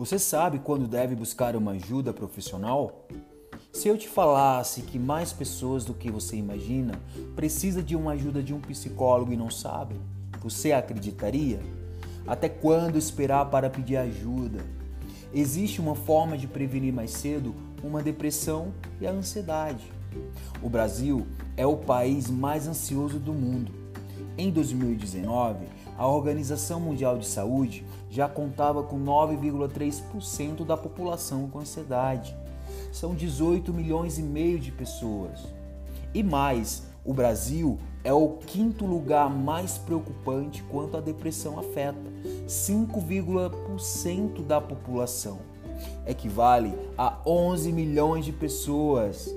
Você sabe quando deve buscar uma ajuda profissional? Se eu te falasse que mais pessoas do que você imagina precisa de uma ajuda de um psicólogo e não sabem, você acreditaria? Até quando esperar para pedir ajuda? Existe uma forma de prevenir mais cedo uma depressão e a ansiedade. O Brasil é o país mais ansioso do mundo. Em 2019, a Organização Mundial de Saúde já contava com 9,3% da população com ansiedade. São 18 milhões e meio de pessoas. E mais, o Brasil é o quinto lugar mais preocupante quanto a depressão afeta, 5,% da população. Equivale a 11 milhões de pessoas.